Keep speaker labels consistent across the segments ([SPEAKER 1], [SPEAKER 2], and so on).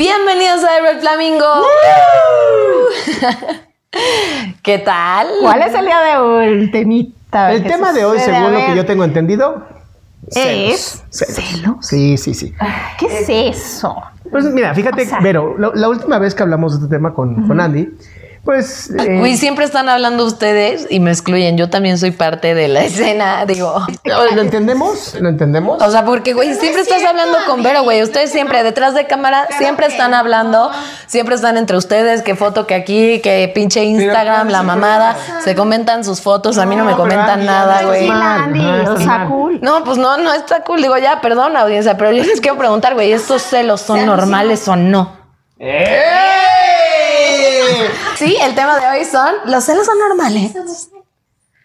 [SPEAKER 1] Bienvenidos a Red Flamingo. ¿Qué tal?
[SPEAKER 2] ¿Cuál es el día de hoy? El temita.
[SPEAKER 3] El tema de hoy, según lo que yo tengo entendido,
[SPEAKER 2] es
[SPEAKER 3] celos.
[SPEAKER 2] celos.
[SPEAKER 3] Sí, sí, sí.
[SPEAKER 2] ¿Qué es eso?
[SPEAKER 3] Pues mira, fíjate,
[SPEAKER 2] O sea-
[SPEAKER 3] la, la última vez que hablamos de este tema con, con Andy, pues... eh,
[SPEAKER 1] Güey, siempre están hablando ustedes y me excluyen. Yo también soy parte de la escena, digo.
[SPEAKER 3] ¿Lo entendemos? ¿Lo entendemos?
[SPEAKER 1] O sea, porque, güey, siempre estás hablando con Vero, güey. Ustedes siempre, detrás de cámara, siempre están hablando. Siempre están entre ustedes, que foto que aquí, que pinche Instagram, la mamada. Se comentan sus fotos, a mí no me
[SPEAKER 3] No,
[SPEAKER 1] comentan nada, güey.
[SPEAKER 3] Ajá, está
[SPEAKER 2] cool.
[SPEAKER 1] No, pues no, no está cool. Digo, ya, perdón, audiencia, pero yo les quiero preguntar, güey, ¿estos celos son normales o no? Sí, el tema de hoy son, ¿los celos son normales?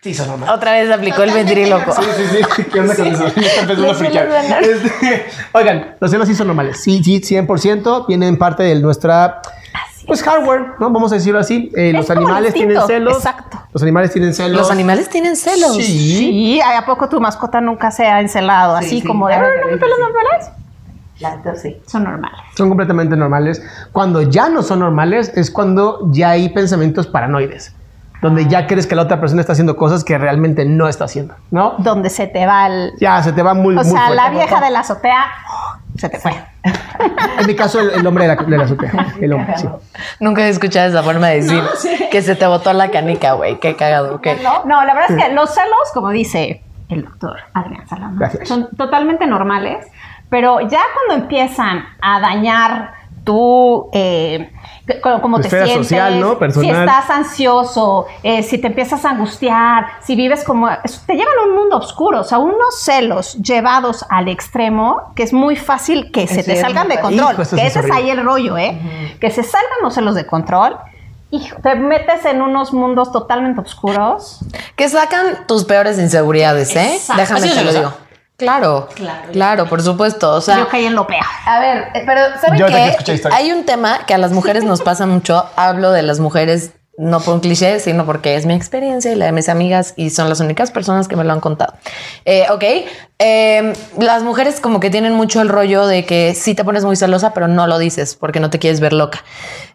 [SPEAKER 3] Sí, son normales.
[SPEAKER 1] Otra vez aplicó el ventríloco.
[SPEAKER 3] Sí, sí, sí. ¿Qué onda con eso? Me está empezando a friquear. Este, Oigan, los celos sí son normales. Sí, sí, 100%. Vienen parte de nuestra... Pues hardware, ¿no? Vamos a decirlo así. Eh, los animales
[SPEAKER 2] instinto,
[SPEAKER 3] tienen celos.
[SPEAKER 2] exacto.
[SPEAKER 3] Los animales tienen celos.
[SPEAKER 1] Los animales tienen celos.
[SPEAKER 3] Sí.
[SPEAKER 2] Sí, ¿a poco tu mascota nunca se ha encelado? así como de, "Ah, ¿no me sí. Son normales.
[SPEAKER 3] Son completamente normales. Cuando ya no son normales es cuando ya hay pensamientos paranoides, donde ya crees que la otra persona está haciendo cosas que realmente no está haciendo, ¿no?
[SPEAKER 2] Donde se te va el...
[SPEAKER 3] Ya se te va muy,
[SPEAKER 2] O
[SPEAKER 3] muy
[SPEAKER 2] sea,
[SPEAKER 3] fuerte.
[SPEAKER 2] la vieja de la azotea se te fue.
[SPEAKER 3] En mi caso, el, el hombre de la, de la azotea. El hombre, sí.
[SPEAKER 1] Nunca he escuchado esa forma de decir que se te botó la canica, güey. Qué cagado, ok.
[SPEAKER 2] No, no, la verdad es que los celos, como dice el doctor Adrián Salama, son totalmente normales, pero ya cuando empiezan a dañar tu, eh, cómo te sientes,
[SPEAKER 3] social, ¿no?
[SPEAKER 2] si estás ansioso, eh, si te empiezas a angustiar, si vives como... te llevan a un mundo oscuro, o sea, unos celos llevados al extremo, que es muy fácil que se te salgan de control,
[SPEAKER 3] Hijo,
[SPEAKER 2] que ese
[SPEAKER 3] es
[SPEAKER 2] ahí el rollo, ¿eh? Que se salgan los celos de control. Hijo, te metes en unos mundos totalmente oscuros.
[SPEAKER 1] Que sacan tus peores inseguridades, ¿eh?
[SPEAKER 2] Exacto.
[SPEAKER 1] Déjame
[SPEAKER 2] Así
[SPEAKER 1] te lo digo. Claro, claro, por supuesto. O sea,
[SPEAKER 2] Yo caí en lo peor.
[SPEAKER 1] A ver, pero ¿saben
[SPEAKER 3] Yo que
[SPEAKER 1] qué?
[SPEAKER 3] historias.
[SPEAKER 1] Hay un tema que a las mujeres nos pasa mucho. Hablo de las mujeres no por un cliché, sino porque es mi experiencia y la de mis amigas y son las únicas personas que me lo han contado. Eh, ok, eh, las mujeres como que tienen mucho el rollo de que sí te pones muy celosa, pero no lo dices porque no te quieres ver loca.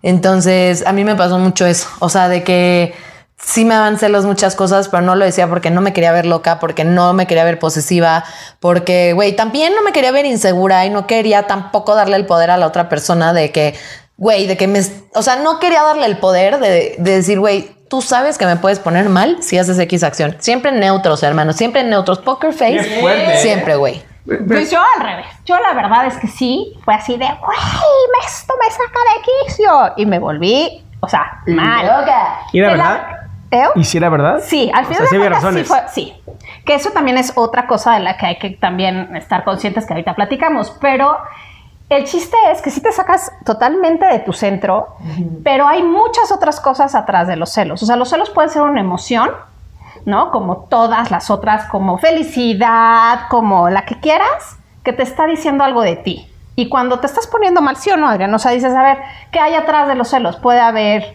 [SPEAKER 1] Entonces, a mí me pasó mucho eso. O sea, de que sí me daban celos muchas cosas, pero no lo decía porque no me quería ver loca, porque no me quería ver posesiva, porque, güey, también no me quería ver insegura y no quería tampoco darle el poder a la otra persona de que, güey, de que me, o sea, no quería darle el poder de, de decir, güey, tú sabes que me puedes poner mal si haces X acción. Siempre neutros, hermanos, siempre neutros. Poker face.
[SPEAKER 3] ¿eh?
[SPEAKER 1] Siempre, güey.
[SPEAKER 2] Pues yo al revés. Yo la verdad es que sí, fue así de, güey, esto me saca de quicio. Y me volví, o sea, mal.
[SPEAKER 3] ¿Y
[SPEAKER 2] la-
[SPEAKER 3] verdad?
[SPEAKER 2] ¿Eh?
[SPEAKER 3] ¿Y si era verdad?
[SPEAKER 2] Sí, al
[SPEAKER 3] O
[SPEAKER 2] final
[SPEAKER 3] sea, sí
[SPEAKER 2] de
[SPEAKER 3] había
[SPEAKER 2] cuentas sí
[SPEAKER 3] razones.
[SPEAKER 2] fue, sí. Que eso también es otra cosa de la que hay que también estar conscientes que ahorita platicamos, pero el chiste es que sí te sacas totalmente de tu centro, pero hay muchas otras cosas atrás de los celos. O sea, los celos pueden ser una emoción, ¿no? Como todas las otras, como felicidad, como la que quieras, que te está diciendo algo de ti. Y cuando te estás poniendo mal, sí o no, Adrián, o sea, dices, a ver, ¿qué hay atrás de los celos? Puede haber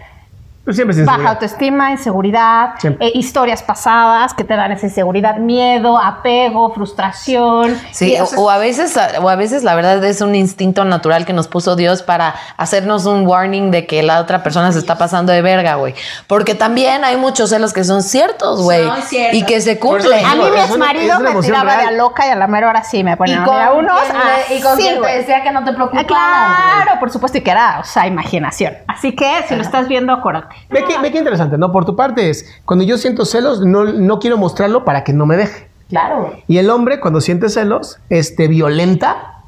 [SPEAKER 3] siempre
[SPEAKER 2] baja autoestima, inseguridad, eh, historias pasadas que te dan esa inseguridad, miedo, apego, frustración.
[SPEAKER 1] Sí,
[SPEAKER 2] o
[SPEAKER 1] a veces, o a veces la verdad es un instinto natural que nos puso Dios para hacernos un warning de que la otra persona se está pasando de verga, güey. Porque también hay muchos celos que son ciertos, güey.
[SPEAKER 4] Son ciertos.
[SPEAKER 1] Y que se cumplen.
[SPEAKER 2] a mí mi
[SPEAKER 3] es una
[SPEAKER 2] me tiraba de
[SPEAKER 3] real.
[SPEAKER 2] a loca y a la mera hora sí me ponía
[SPEAKER 4] Y
[SPEAKER 2] a
[SPEAKER 4] con,
[SPEAKER 2] unos
[SPEAKER 4] y con quien te decía que no te
[SPEAKER 2] Ah,
[SPEAKER 4] preocuparas.
[SPEAKER 2] Claro, por supuesto, y que era, o sea, imaginación. Así que si lo estás viendo, acuérdate.
[SPEAKER 3] Ve que interesante, ¿no? Por tu parte es, cuando yo siento celos, no, no quiero mostrarlo para que no me deje.
[SPEAKER 4] Claro.
[SPEAKER 3] Y el hombre, cuando siente celos, este, violenta,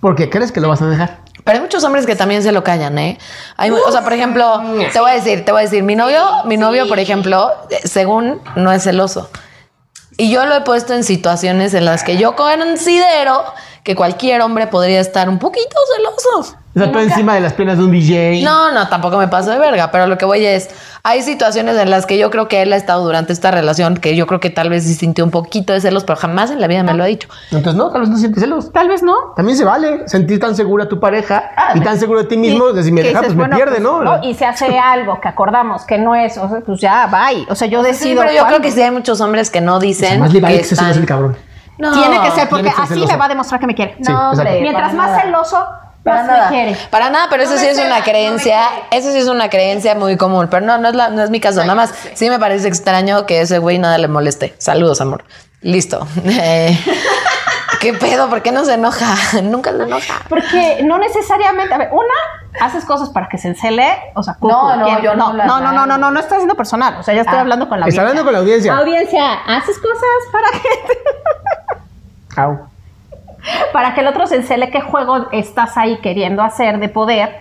[SPEAKER 3] porque crees que lo vas a dejar.
[SPEAKER 1] Pero hay muchos hombres que también se lo callan, ¿eh? Hay, o sea, por ejemplo, te voy a decir, te voy a decir, mi novio, mi novio, por ejemplo, eh, según no es celoso. Y yo lo he puesto en situaciones en las que yo considero que cualquier hombre podría estar un poquito celoso.
[SPEAKER 3] O sea, tú encima de las piernas de un DJ.
[SPEAKER 1] No, no, tampoco me paso de verga, pero lo que voy es, hay situaciones en las que yo creo que él ha estado durante esta relación, que yo creo que tal vez sí sintió un poquito de celos, pero jamás en la vida me lo ha dicho.
[SPEAKER 3] Entonces, no, tal vez no sientes celos.
[SPEAKER 2] Tal vez no.
[SPEAKER 3] También se vale sentir tan segura a tu pareja y tan seguro de ti mismo,
[SPEAKER 2] Y-
[SPEAKER 3] de si me deja,
[SPEAKER 2] dices,
[SPEAKER 3] pues me pierde,
[SPEAKER 2] pues,
[SPEAKER 3] ¿no?
[SPEAKER 2] Y se hace algo que acordamos que no es, o sea, pues ya, bye. O sea, yo
[SPEAKER 1] Sí,
[SPEAKER 2] decido.
[SPEAKER 1] pero yo
[SPEAKER 2] cuándo.
[SPEAKER 1] creo que sí hay muchos hombres que no dicen
[SPEAKER 3] Más le vale
[SPEAKER 1] que
[SPEAKER 3] se el cabrón.
[SPEAKER 1] No.
[SPEAKER 2] Tiene que ser porque
[SPEAKER 3] Tiene que ser
[SPEAKER 2] así
[SPEAKER 3] celoso.
[SPEAKER 2] me va a demostrar que me quiere.
[SPEAKER 3] Sí,
[SPEAKER 4] No, hombre.
[SPEAKER 2] Mientras más celoso,
[SPEAKER 4] Para
[SPEAKER 2] más
[SPEAKER 4] nada.
[SPEAKER 2] quiere.
[SPEAKER 1] Para nada, pero eso
[SPEAKER 4] No
[SPEAKER 1] sí es una
[SPEAKER 4] no
[SPEAKER 1] creencia, eso sí es una creencia muy común, pero no, no es, la- no es mi caso, nada más sí me parece extraño que ese güey nada le moleste. Saludos, amor. Listo. Eh, ¿Qué pedo? ¿Por qué no se enoja? Nunca se enoja.
[SPEAKER 2] Porque no necesariamente, a ver, una, haces cosas para que se encele, o sea, cucu,
[SPEAKER 4] No, no, yo no
[SPEAKER 2] no, no, no, no, no, no, no estoy haciendo personal, o sea, ya estoy
[SPEAKER 4] Ah,
[SPEAKER 2] hablando con la
[SPEAKER 3] Está
[SPEAKER 2] audiencia.
[SPEAKER 3] hablando con la audiencia.
[SPEAKER 2] Audiencia, haces cosas para que
[SPEAKER 3] Au.
[SPEAKER 2] para que el otro se encele qué juego estás ahí queriendo hacer de poder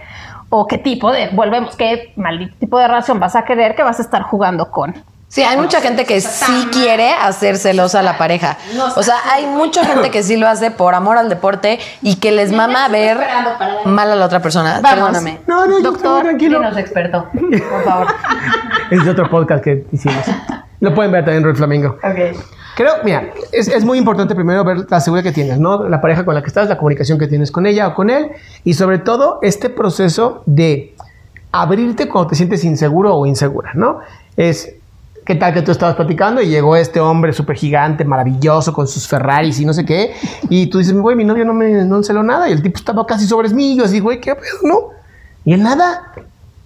[SPEAKER 2] o qué tipo de, volvemos, qué maldito tipo de relación vas a querer que vas a estar jugando con.
[SPEAKER 1] Sí, hay mucha gente que sí quiere hacer celosa a la pareja. O sea, hay mucha gente que sí lo hace por amor al deporte y que les mama ver mal a la otra persona.
[SPEAKER 2] Vamos.
[SPEAKER 1] Perdóname.
[SPEAKER 3] No, no,
[SPEAKER 2] Doctor,
[SPEAKER 3] tranquilo.
[SPEAKER 4] Dinos, experto, por favor.
[SPEAKER 3] Es de otro podcast que hicimos. Lo pueden ver también en Red Flamingo.
[SPEAKER 4] ok.
[SPEAKER 3] Creo, mira, es, es muy importante primero ver la seguridad que tienes, ¿no? La pareja con la que estás, la comunicación que tienes con ella o con él, y sobre todo este proceso de abrirte cuando te sientes inseguro o insegura, ¿no? Es, ¿qué tal que tú estabas platicando y llegó este hombre súper gigante, maravilloso, con sus Ferraris y no sé qué, y tú dices, güey, mi novio no me no enceló nada, y el tipo estaba casi sobre mí, y yo así, güey, ¿qué pedo, no? Y él nada,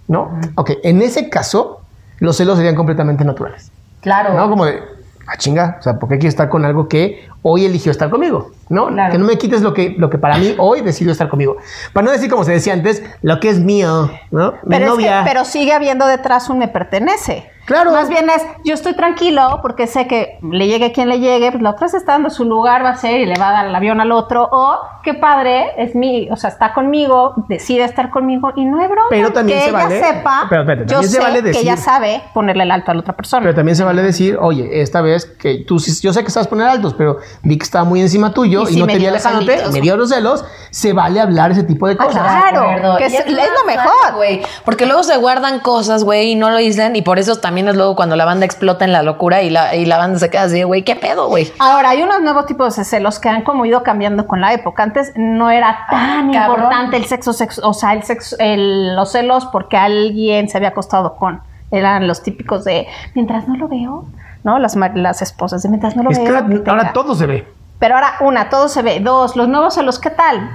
[SPEAKER 3] ¿no? Ok, en ese caso, los celos serían completamente naturales.
[SPEAKER 4] Claro.
[SPEAKER 3] ¿no? Como de, ah, chinga, o sea, ¿por qué quiero estar con algo que hoy eligió estar conmigo? ¿No?
[SPEAKER 4] Claro.
[SPEAKER 3] Que no me quites lo que, lo que para mí hoy decidió estar conmigo. Para no decir, como se decía antes, lo que es mío, ¿no? Mi
[SPEAKER 2] Pero, es que-
[SPEAKER 3] novia.
[SPEAKER 2] pero sigue habiendo detrás un me pertenece.
[SPEAKER 3] Claro.
[SPEAKER 2] Más bien es, yo estoy tranquilo porque sé que le llegue quien le llegue, pues la otra se está dando su lugar, va a ser y le va a dar el avión al otro. O, qué padre, es mi, o sea, está conmigo, decide estar conmigo y no hay broma.
[SPEAKER 3] Pero también
[SPEAKER 2] que
[SPEAKER 3] se
[SPEAKER 2] ella
[SPEAKER 3] vale-
[SPEAKER 2] sepa,
[SPEAKER 3] pero espérate,
[SPEAKER 2] yo sé
[SPEAKER 3] vale
[SPEAKER 2] que ella sabe ponerle el alto a la otra persona.
[SPEAKER 3] Pero también se vale decir, oye, esta vez que tú, sí- yo sé que estás poner altos, pero vi que estaba muy encima tuyo
[SPEAKER 2] Y
[SPEAKER 3] y,
[SPEAKER 2] sí
[SPEAKER 3] no te vi alejándote, me dio los celos, se vale hablar ese tipo de
[SPEAKER 2] Ah,
[SPEAKER 3] cosas.
[SPEAKER 2] claro, que es,
[SPEAKER 4] es
[SPEAKER 2] es
[SPEAKER 4] más
[SPEAKER 2] lo mejor.
[SPEAKER 1] güey. Porque luego se guardan cosas, güey, y no lo dicen. Y por eso también es luego cuando la banda explota en la locura y la, y la banda se queda así, güey, ¿qué pedo, güey?
[SPEAKER 2] Ahora, hay unos nuevos tipos de celos que han como ido cambiando con la época. Antes no era tan
[SPEAKER 4] cabrón.
[SPEAKER 2] importante el sexo, sexo, o sea, el sexo, el- los celos porque alguien se había acostado con. Eran los típicos de, mientras no lo veo, ¿no? Las, las esposas de, mientras no lo
[SPEAKER 3] Es que
[SPEAKER 2] veo.
[SPEAKER 3] ahora,
[SPEAKER 2] que tenga".
[SPEAKER 3] ahora todo se ve.
[SPEAKER 2] Pero ahora, una, todo se ve. Dos, los nuevos celos, ¿qué tal?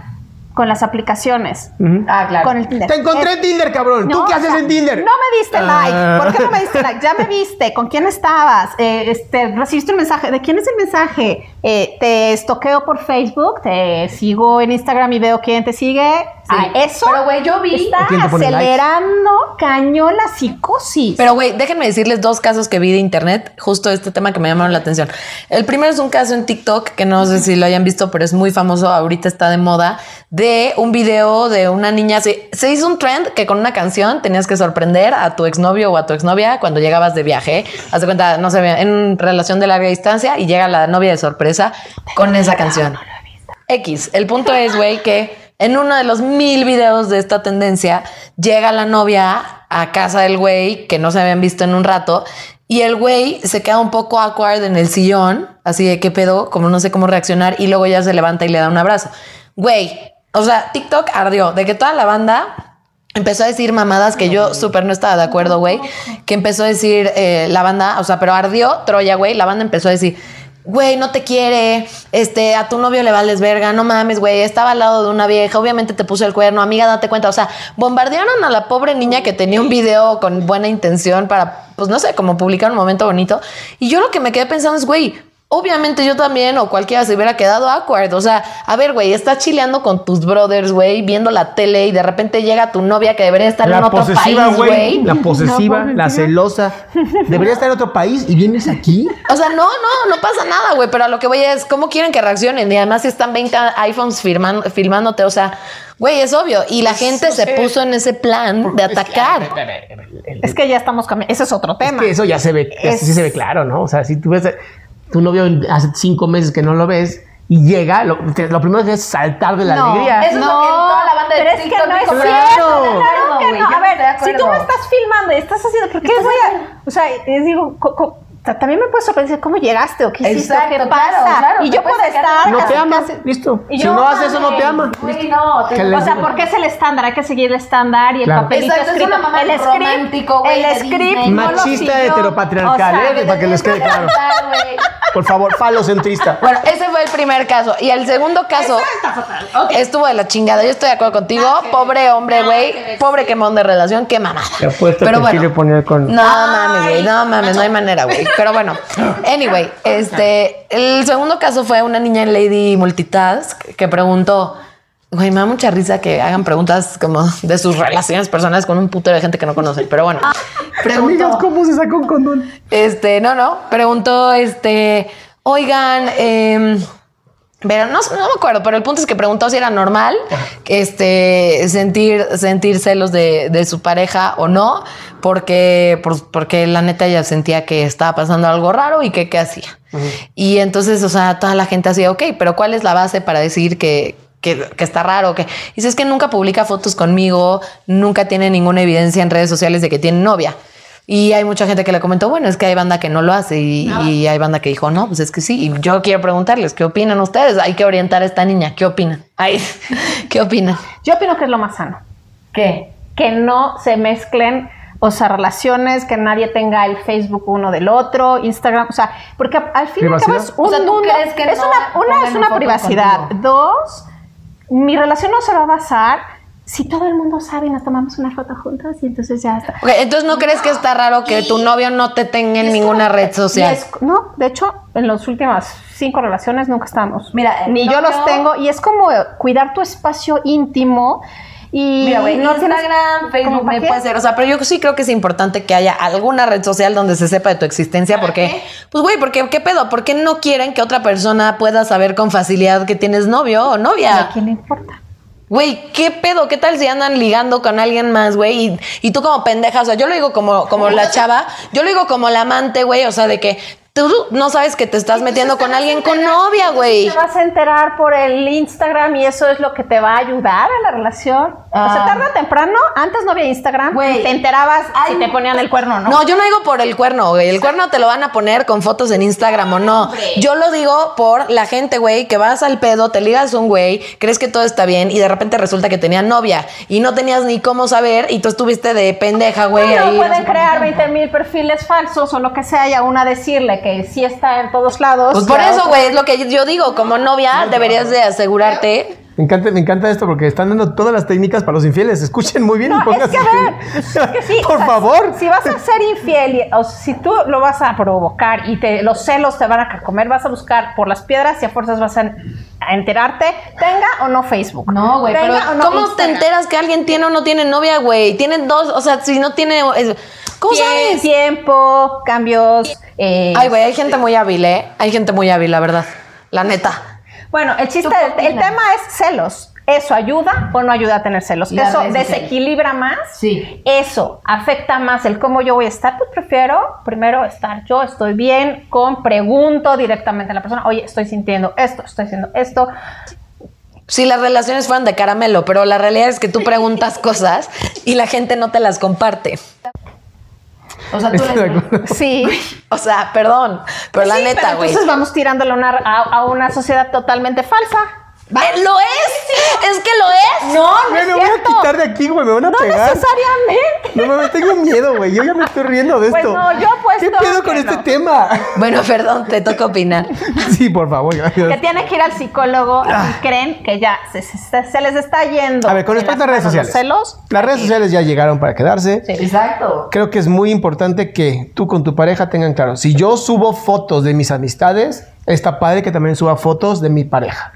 [SPEAKER 2] Con las aplicaciones.
[SPEAKER 4] Ah, claro.
[SPEAKER 2] Con el Tinder.
[SPEAKER 3] Te encontré en Tinder, cabrón. ¿Tú qué
[SPEAKER 2] o
[SPEAKER 3] haces
[SPEAKER 2] sea,
[SPEAKER 3] en Tinder?
[SPEAKER 2] No me diste
[SPEAKER 3] Ah.
[SPEAKER 2] like. ¿Por qué no me diste like? Ya me viste. ¿Con quién estabas? Eh, este, recibiste un mensaje. ¿De quién es el mensaje? Eh, te estoqueo por Facebook, te sigo en Instagram y veo quién te sigue. Ah, eso.
[SPEAKER 4] Pero, güey, yo vi-
[SPEAKER 2] Está
[SPEAKER 3] ¿O quién te pone likes?
[SPEAKER 2] acelerando cañón la psicosis.
[SPEAKER 1] Pero, güey, déjenme decirles dos casos que vi de internet, justo este tema que me llamaron la atención. El primero es un caso en TikTok, que no sé si lo hayan visto, pero es muy famoso, ahorita está de moda, de un video de una niña. Se, se hizo un trend que con una canción tenías que sorprender a tu exnovio o a tu exnovia cuando llegabas de viaje. Haz de cuenta, no sé, en relación de larga distancia y llega la novia de sorpresa con esa canción. X. El punto es, güey, que en uno de los mil videos de esta tendencia llega la novia a casa del güey que no se habían visto en un rato y el güey se queda un poco awkward en el sillón, así de qué pedo, como no sé cómo reaccionar y luego ya se levanta y le da un abrazo. Güey, o sea, TikTok ardió de que toda la banda empezó a decir mamadas que yo súper no estaba de acuerdo, güey. Que empezó a decir eh, la banda, o sea, pero ardió Troya, güey. La banda empezó a decir, güey, no te quiere, este, a tu novio le vales verga, no mames, güey, estaba al lado de una vieja, obviamente te puso el cuerno, amiga, date cuenta. O sea, bombardearon a la pobre niña que tenía un video con buena intención para, pues no sé, como publicar un momento bonito. Y yo lo que me quedé pensando es, güey, Obviamente yo también o cualquiera se hubiera quedado awkward. O sea, a ver, güey, estás chileando con tus brothers, güey, viendo la tele y de repente llega tu novia que debería estar en otro
[SPEAKER 3] posesiva,
[SPEAKER 1] país,
[SPEAKER 3] güey.
[SPEAKER 1] güey.
[SPEAKER 3] La posesiva, la celosa. Debería estar en otro país y vienes aquí.
[SPEAKER 1] O sea, no, no, no pasa nada, güey. Pero a lo que voy es, ¿cómo quieren que reaccionen? Y además si están 20 iPhones firman- filmándote, o sea, güey, es obvio. Y la gente se puso en ese plan de atacar.
[SPEAKER 2] Es que ya estamos cambiando. Ese es otro
[SPEAKER 3] Es
[SPEAKER 2] tema.
[SPEAKER 3] que eso ya se ve,
[SPEAKER 2] Es-
[SPEAKER 3] sí se ve claro, ¿no? O sea, si tú ves tu novio hace cinco meses que no lo ves y llega, lo, te- lo primero que es saltar de la
[SPEAKER 2] No,
[SPEAKER 3] alegría.
[SPEAKER 4] Eso es lo que toda la banda de
[SPEAKER 2] pero es que no es cierto.
[SPEAKER 3] claro.
[SPEAKER 2] Claro que no. A
[SPEAKER 4] no
[SPEAKER 2] ver, si tú me estás filmando y estás haciendo, ¿por qué voy a...? O sea, les digo, co- co- también me puedes sorprender cómo llegaste o qué hiciste,
[SPEAKER 4] Exacto,
[SPEAKER 2] qué
[SPEAKER 4] claro,
[SPEAKER 2] pasa.
[SPEAKER 4] claro,
[SPEAKER 2] y yo puedo estar...
[SPEAKER 3] no
[SPEAKER 2] casi-
[SPEAKER 3] te ama,
[SPEAKER 2] casi-
[SPEAKER 3] listo. Si no hace eso, no te ama.
[SPEAKER 4] Güey, no, te-
[SPEAKER 2] O sea,
[SPEAKER 3] digo.
[SPEAKER 2] porque es el estándar, hay que seguir el estándar y el
[SPEAKER 3] Claro.
[SPEAKER 2] papelito
[SPEAKER 4] Exacto, es
[SPEAKER 2] escrito.
[SPEAKER 4] una mamá
[SPEAKER 2] el script, el script no
[SPEAKER 3] Machista heteropatriarcal,
[SPEAKER 2] O sea,
[SPEAKER 3] ¿eh? Para que les quede claro. Por favor, falocentrista.
[SPEAKER 1] Bueno, ese fue el primer caso. Y el segundo caso estuvo de la chingada. Yo estoy de acuerdo contigo. Pobre hombre, güey. Pobre quemón de relación. Qué mamada.
[SPEAKER 3] Te apuesto
[SPEAKER 1] Pero
[SPEAKER 3] que sí
[SPEAKER 1] bueno.
[SPEAKER 3] le ponía con...
[SPEAKER 1] No mames, güey. No mames, no hay manera, güey. Pero bueno. Anyway, este. El segundo caso fue una niña en Lady Multitask que preguntó. Güey, me da mucha risa que hagan preguntas como de sus relaciones personales con un putero de gente que no conocen. Pero bueno, preguntó.
[SPEAKER 3] Amigas, ¿cómo se sacó un condón?
[SPEAKER 1] Este, no, no, preguntó, este, oigan, em, pero no, no me acuerdo, pero el punto es que preguntó si era normal este, sentir, sentir celos de, de su pareja o no, porque, por- porque la neta ella sentía que estaba pasando algo raro y que qué hacía. Y entonces, o sea, toda la gente hacía, ok, pero ¿cuál es la base para decir que, que, que está raro? Que dice, es que nunca publica fotos conmigo, nunca tiene ninguna evidencia en redes sociales de que tiene novia. Y hay mucha gente que le comentó, bueno, es que hay banda que no lo hace y, y hay banda que dijo, no, pues es que sí. Y yo quiero preguntarles, ¿qué opinan ustedes? Hay que orientar a esta niña, ¿qué opinan? Ay, ¿Qué opinan?
[SPEAKER 2] Yo opino que es lo más sano.
[SPEAKER 4] ¿Qué?
[SPEAKER 2] que no se mezclen, o sea, relaciones, que nadie tenga el Facebook uno del otro, Instagram, o sea, porque al fin y al cabo es un
[SPEAKER 4] O sea, ¿tú
[SPEAKER 2] mundo,
[SPEAKER 4] crees que
[SPEAKER 2] es
[SPEAKER 4] no
[SPEAKER 2] una, una es una privacidad.
[SPEAKER 4] contigo?
[SPEAKER 2] Dos, mi relación no se va a basar si todo el mundo sabe y nos tomamos una foto juntos y entonces ya está.
[SPEAKER 1] Ok, entonces no crees que está raro que tu novio no te tenga en ninguna red social.
[SPEAKER 2] es- no, de hecho, en las últimas cinco relaciones nunca estamos.
[SPEAKER 4] Mira,
[SPEAKER 2] ni yo los tengo y es como cuidar tu espacio íntimo y
[SPEAKER 4] Mira, güey,
[SPEAKER 2] no
[SPEAKER 4] Instagram, Facebook,
[SPEAKER 2] ¿Cómo para
[SPEAKER 1] Me
[SPEAKER 2] qué?
[SPEAKER 1] puede ser, o sea, pero yo sí creo que es importante que haya alguna red social donde se sepa de tu existencia, porque, pues, güey, porque qué pedo, ¿por qué no quieren que otra persona pueda saber con facilidad que tienes novio o
[SPEAKER 2] ¿A
[SPEAKER 1] novia?
[SPEAKER 2] quién le importa?
[SPEAKER 1] Güey, ¿qué pedo? ¿Qué tal si andan ligando con alguien más, güey? Y, y tú como pendeja, o sea, yo lo digo como, como la chava, yo lo digo como la amante, güey, o sea, de que tú no sabes que te estás metiendo con alguien con novia, güey.
[SPEAKER 2] Te vas a enterar por el Instagram y eso es lo que te va a ayudar a la relación. o sea,
[SPEAKER 4] Ah.
[SPEAKER 2] tarde o temprano, antes no había Instagram,
[SPEAKER 4] Güey,
[SPEAKER 2] te enterabas
[SPEAKER 4] hay
[SPEAKER 2] si te ponían el cuerno no.
[SPEAKER 1] No, yo no digo por el cuerno, güey. El cuerno te lo van a poner con fotos en Instagram o no. Yo lo digo por la gente, güey, que vas al pedo, te ligas a un güey, crees que todo está bien y de repente resulta que tenía novia y no tenías ni cómo saber y tú estuviste de pendeja, güey.
[SPEAKER 2] Pero
[SPEAKER 1] ahí, no
[SPEAKER 2] pueden crear
[SPEAKER 1] qué.
[SPEAKER 2] 20 mil perfiles falsos o lo que sea y a una decirle que sí está en todos lados.
[SPEAKER 1] Pues
[SPEAKER 2] y
[SPEAKER 1] por eso, güey, es lo que yo digo. Como novia, deberías de asegurarte.
[SPEAKER 3] Me encanta, me encanta esto porque están dando todas las técnicas para los infieles. Escuchen muy bien y
[SPEAKER 2] No, es
[SPEAKER 3] pónganse.
[SPEAKER 2] que a ver, es que sí,
[SPEAKER 3] Por
[SPEAKER 2] o sea,
[SPEAKER 3] favor.
[SPEAKER 2] Si vas a ser infiel, y- o si tú lo vas a provocar y te, los celos te van a comer, vas a buscar por las piedras y a fuerzas vas a, a enterarte, tenga o no Facebook.
[SPEAKER 4] No, güey, pero
[SPEAKER 2] no
[SPEAKER 1] ¿Cómo te enteras que alguien tiene o no tiene novia, güey? Tienen dos, o sea, si no tiene. es- ¿Cómo
[SPEAKER 2] Tie-
[SPEAKER 1] sabes?
[SPEAKER 2] Tiempo, cambios. eh,
[SPEAKER 1] Ay, güey, hay gente muy hábil, ¿eh? Hay gente muy hábil, la verdad. La neta.
[SPEAKER 2] Bueno, el chiste,
[SPEAKER 4] ¿Tú qué
[SPEAKER 2] el, el tema es celos. ¿Eso ayuda o no ayuda a tener celos? ¿Eso desequilibra más?
[SPEAKER 4] Sí.
[SPEAKER 2] ¿Eso afecta más el cómo yo voy a estar? Pues prefiero primero estar yo, estoy bien, con pregunto directamente a la persona, oye, estoy sintiendo esto, estoy haciendo esto.
[SPEAKER 1] Si las relaciones fueran de caramelo, pero la realidad es que tú preguntas cosas y la gente no te las comparte.
[SPEAKER 4] O sea, tú.
[SPEAKER 2] Sí.
[SPEAKER 1] O sea, perdón, pero la neta, güey.
[SPEAKER 2] Entonces vamos tirándole una- a, a una sociedad totalmente falsa.
[SPEAKER 1] ¿Lo es? ¿Es que lo es?
[SPEAKER 2] No, no es
[SPEAKER 3] me voy a quitar de aquí, güey, me van a
[SPEAKER 2] No
[SPEAKER 3] pegar.
[SPEAKER 2] necesariamente.
[SPEAKER 3] No mames, tengo miedo, güey. Yo ya me estoy riendo de
[SPEAKER 2] Pues
[SPEAKER 3] esto.
[SPEAKER 2] no, yo apuesto
[SPEAKER 3] ¿Qué pedo
[SPEAKER 2] que
[SPEAKER 3] con este
[SPEAKER 2] no.
[SPEAKER 3] tema?
[SPEAKER 1] Bueno, perdón, te toca opinar.
[SPEAKER 3] Sí, por favor, gracias.
[SPEAKER 2] Que tienen que ir al psicólogo y creen que ya se, se- se les está yendo.
[SPEAKER 3] Ah. A ver, con respecto a redes sociales.
[SPEAKER 2] celos.
[SPEAKER 3] Las redes sociales ya llegaron para quedarse.
[SPEAKER 1] Exacto.
[SPEAKER 3] Creo que es muy importante que tú con tu pareja tengan claro. Si yo subo fotos de mis amistades, está padre que también suba fotos de mi pareja.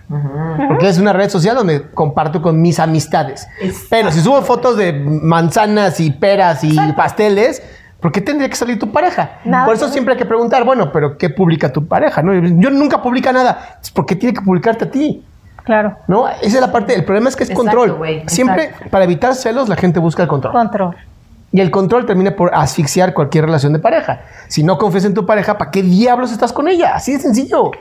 [SPEAKER 3] Porque es una red social donde comparto con mis amistades. Pero si subo fotos de manzanas y peras y pasteles, ¿por qué tendría que salir tu pareja?
[SPEAKER 2] Nada
[SPEAKER 3] Por eso siempre hay que preguntar, bueno, pero ¿qué publica tu pareja? No, yo nunca publica nada. ¿Por qué tiene que publicarte a ti?
[SPEAKER 2] Claro.
[SPEAKER 3] ¿No? Esa es la parte. El problema es que es
[SPEAKER 1] Exacto,
[SPEAKER 3] control. Siempre, para evitar celos, la gente busca el control.
[SPEAKER 2] Control.
[SPEAKER 3] Y el control termina por asfixiar cualquier relación de pareja. Si no confías en tu pareja, ¿para qué diablos estás con ella? Así de sencillo.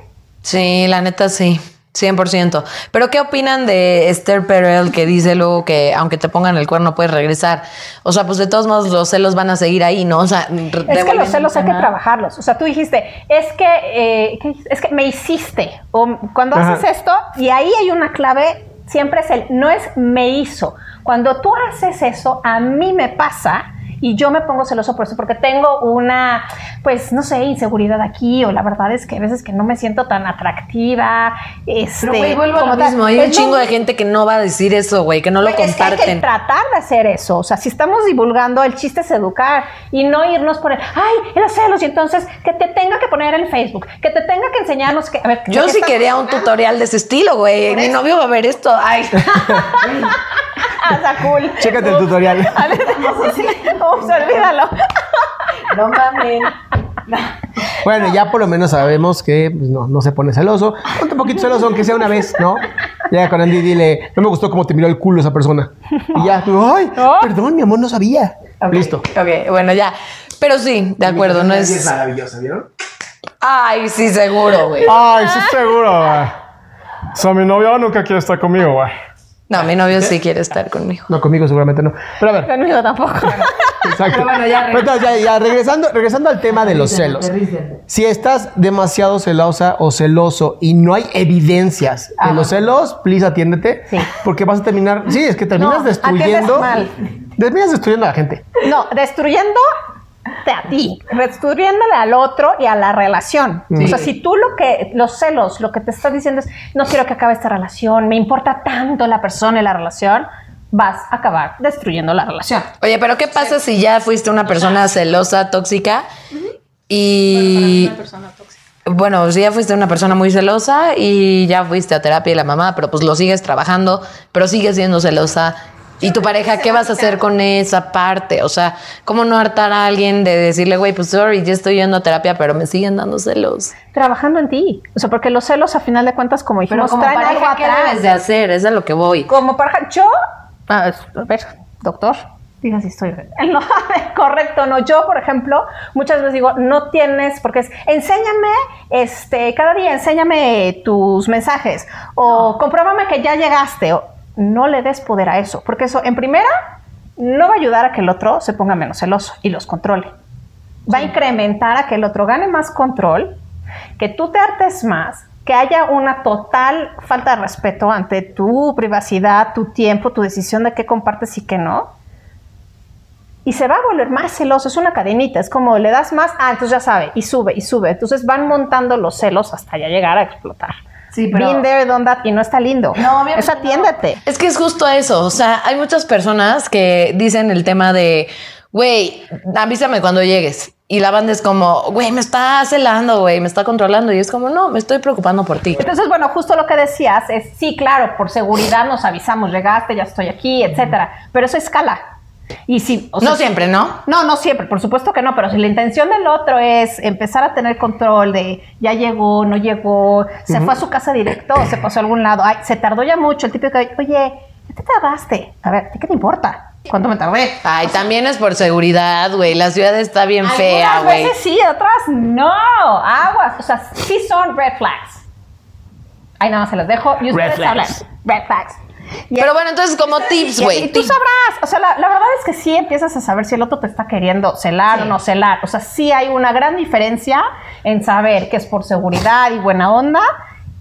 [SPEAKER 1] Sí, la neta sí. 100%. Pero ¿qué opinan de Esther Perel que dice luego que aunque te pongan el cuerno puedes regresar? O sea, pues de todos modos los celos van a seguir ahí, ¿no? O sea,
[SPEAKER 2] Es que los celos hay que trabajarlos. O sea, tú dijiste, es que, eh, es que me hiciste. O cuando
[SPEAKER 3] Ajá.
[SPEAKER 2] haces esto, y ahí hay una clave, siempre es el, no es me hizo. Cuando tú haces eso, a mí me pasa. Y yo me pongo celoso por eso, porque tengo una, pues, no sé, inseguridad aquí, o la verdad es que a veces que no me siento tan atractiva. Este,
[SPEAKER 1] Pero güey, vuelvo a lo mismo. Hay
[SPEAKER 2] Es
[SPEAKER 1] un chingo de gente que no va a decir eso, güey, que no lo
[SPEAKER 2] Güey, es que hay que
[SPEAKER 1] comparten.
[SPEAKER 2] tratar de hacer eso. O sea, si estamos divulgando, el chiste es educar y no irnos por el, ay, los celos, y entonces que te tenga que poner en Facebook, que te tenga que enseñarnos que. A ver,
[SPEAKER 1] Yo
[SPEAKER 2] ¿de qué
[SPEAKER 1] sí quería un
[SPEAKER 2] hablando?
[SPEAKER 1] tutorial de ese estilo, güey. Mi novio va a ver esto. Ay.
[SPEAKER 2] Ah, está cool.
[SPEAKER 3] Chécate el tutorial.
[SPEAKER 2] A ver, sí, sí. Ups, olvídalo.
[SPEAKER 1] No mames.
[SPEAKER 3] Bueno, ya por lo menos sabemos que pues, no, no se pone celoso. Ponte un poquito celoso, aunque sea una vez, ¿no? Llega con Andy y dile, no me gustó cómo te miró el culo esa persona. Y ya, tú, ay,
[SPEAKER 2] Oh.
[SPEAKER 3] perdón, mi amor, no sabía. Listo.
[SPEAKER 1] Ok, bueno, ya. Pero sí, de acuerdo, no es.
[SPEAKER 3] maravillosa, ¿vieron?
[SPEAKER 1] Ay, sí, seguro, güey.
[SPEAKER 5] Ay, sí, seguro, güey. O sea, mi novio nunca quiere estar conmigo, güey.
[SPEAKER 1] No, mi novio sí quiere estar conmigo.
[SPEAKER 3] No, conmigo seguramente no. Pero a ver,
[SPEAKER 2] Conmigo tampoco.
[SPEAKER 3] exacto.
[SPEAKER 1] Pero bueno, ya
[SPEAKER 3] Pero entonces, ya, ya, regresando, regresando al tema de los celos. Si estás demasiado celosa o celoso y no hay evidencias de los celos, please atiéndete.
[SPEAKER 2] Sí.
[SPEAKER 3] Porque vas a terminar. Sí, es que terminas
[SPEAKER 2] No,
[SPEAKER 3] destruyendo.
[SPEAKER 2] atiendes
[SPEAKER 3] Terminas destruyendo a la gente.
[SPEAKER 2] No, destruyendo a ti, destruyéndole al otro y a la relación. O sea, si tú lo que, los celos, lo que te estás diciendo es, no quiero que acabe esta relación, me importa tanto la persona y la relación, vas a acabar destruyendo la relación.
[SPEAKER 1] Oye, pero ¿qué pasa si ya fuiste una persona celosa, tóxica? Y. Bueno, si ya fuiste una persona muy celosa y ya fuiste a terapia y la mamá, pero pues lo sigues trabajando, pero sigues siendo celosa. ¿Y tu pareja qué vas a hacer con esa parte? O sea, ¿cómo no hartar a alguien de decirle, güey, pues sorry, ya estoy yendo a terapia, pero me siguen dando celos?
[SPEAKER 2] Trabajando en ti. O sea, porque los celos, a final de cuentas, como dijimos, traen algo
[SPEAKER 1] ¿qué
[SPEAKER 2] atrás.
[SPEAKER 1] debes de hacer? Es a lo que voy.
[SPEAKER 2] Como pareja, yo, a ver, doctor, diga si estoy no, correcto, no. Yo, por ejemplo, muchas veces digo, no tienes, porque es, enséñame, este, cada día enséñame tus mensajes o compruébame que ya llegaste. O, no le des poder a eso, porque eso, en primera, no va a ayudar a que el otro se ponga menos celoso y los controle. Va a incrementar a que el otro gane más control, que tú te hartes más, que haya una total falta de respeto ante tu privacidad, tu tiempo, tu decisión de qué compartes y qué no. Y se va a volver más celoso, es una cadenita, es como le das más, ah, entonces ya sabe, y sube, y sube. Entonces van montando los celos hasta ya llegar a explotar.
[SPEAKER 1] Sí, pero-
[SPEAKER 2] Been there, done that, y no está lindo.
[SPEAKER 1] No, obviamente
[SPEAKER 2] Es atiéndete.
[SPEAKER 1] Es que es justo eso. O sea, hay muchas personas que dicen el tema de, güey, avísame cuando llegues. Y la banda es como, güey, me está celando, güey, me está controlando. Y es como, no, me estoy preocupando por ti.
[SPEAKER 2] Entonces, bueno, justo lo que decías es, sí, claro, por seguridad nos avisamos, llegaste, ya estoy aquí, etcétera. Pero eso escala. Y si, o sea,
[SPEAKER 1] No siempre, ¿no?
[SPEAKER 2] No, no siempre, por supuesto que no, pero si la intención del otro es empezar a tener control de ya llegó, no llegó, se fue a su casa directo, se pasó a algún lado, ay, se tardó ya mucho, el típico, oye, ya te tardaste. A ver, ¿a ti qué te importa? ¿Cuánto me tardé?
[SPEAKER 1] Ay, también es por seguridad, güey. La ciudad está bien fea,
[SPEAKER 2] Algunas
[SPEAKER 1] güey.
[SPEAKER 2] veces sí, otras no. Aguas. O sea, sí son red flags. Ahí nada más se los dejo y ustedes
[SPEAKER 3] flags.
[SPEAKER 2] hablan. Red flags. Y-
[SPEAKER 1] Pero bueno, entonces como tips,
[SPEAKER 2] y-
[SPEAKER 1] güey.
[SPEAKER 2] Y tú sabrás, o sea, la, la verdad es que sí empiezas a saber si el otro te está queriendo celar o no celar. O sea, sí hay una gran diferencia en saber que es por seguridad y buena onda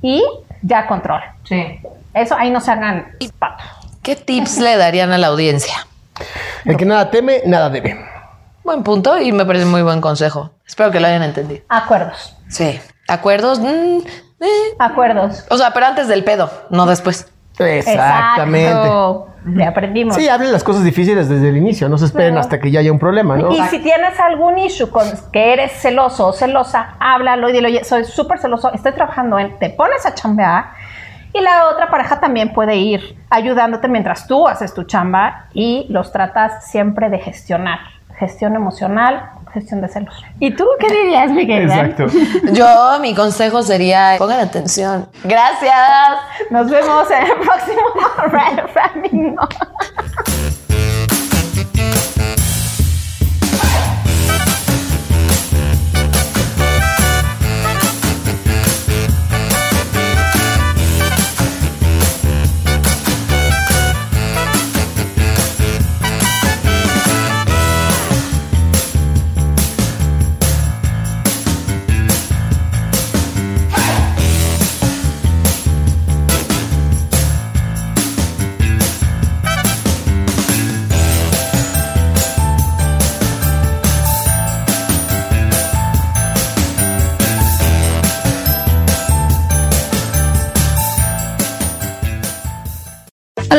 [SPEAKER 2] y ya control.
[SPEAKER 1] Sí.
[SPEAKER 2] Eso ahí no se hagan pato.
[SPEAKER 1] ¿Qué tips le darían a la audiencia?
[SPEAKER 3] El que nada teme, nada debe.
[SPEAKER 1] Buen punto y me parece muy buen consejo. Espero que lo hayan entendido.
[SPEAKER 2] Acuerdos.
[SPEAKER 1] Sí. ¿Acuerdos? Mm, eh.
[SPEAKER 2] Acuerdos.
[SPEAKER 1] O sea, pero antes del pedo, no después.
[SPEAKER 3] Exactamente.
[SPEAKER 2] Exacto. Le aprendimos.
[SPEAKER 3] Sí, hablen las cosas difíciles desde el inicio, no se esperen hasta que ya haya un problema, ¿no?
[SPEAKER 2] Y si tienes algún issue con que eres celoso o celosa, háblalo y dile, oye, soy súper celoso, estoy trabajando en, te pones a chambear y la otra pareja también puede ir ayudándote mientras tú haces tu chamba y los tratas siempre de gestionar. Gestión emocional, gestión de celos.
[SPEAKER 4] ¿Y tú qué dirías, Miguel?
[SPEAKER 3] Exacto.
[SPEAKER 1] Yo, mi consejo sería, pongan atención. Gracias.
[SPEAKER 2] Nos vemos en el próximo Red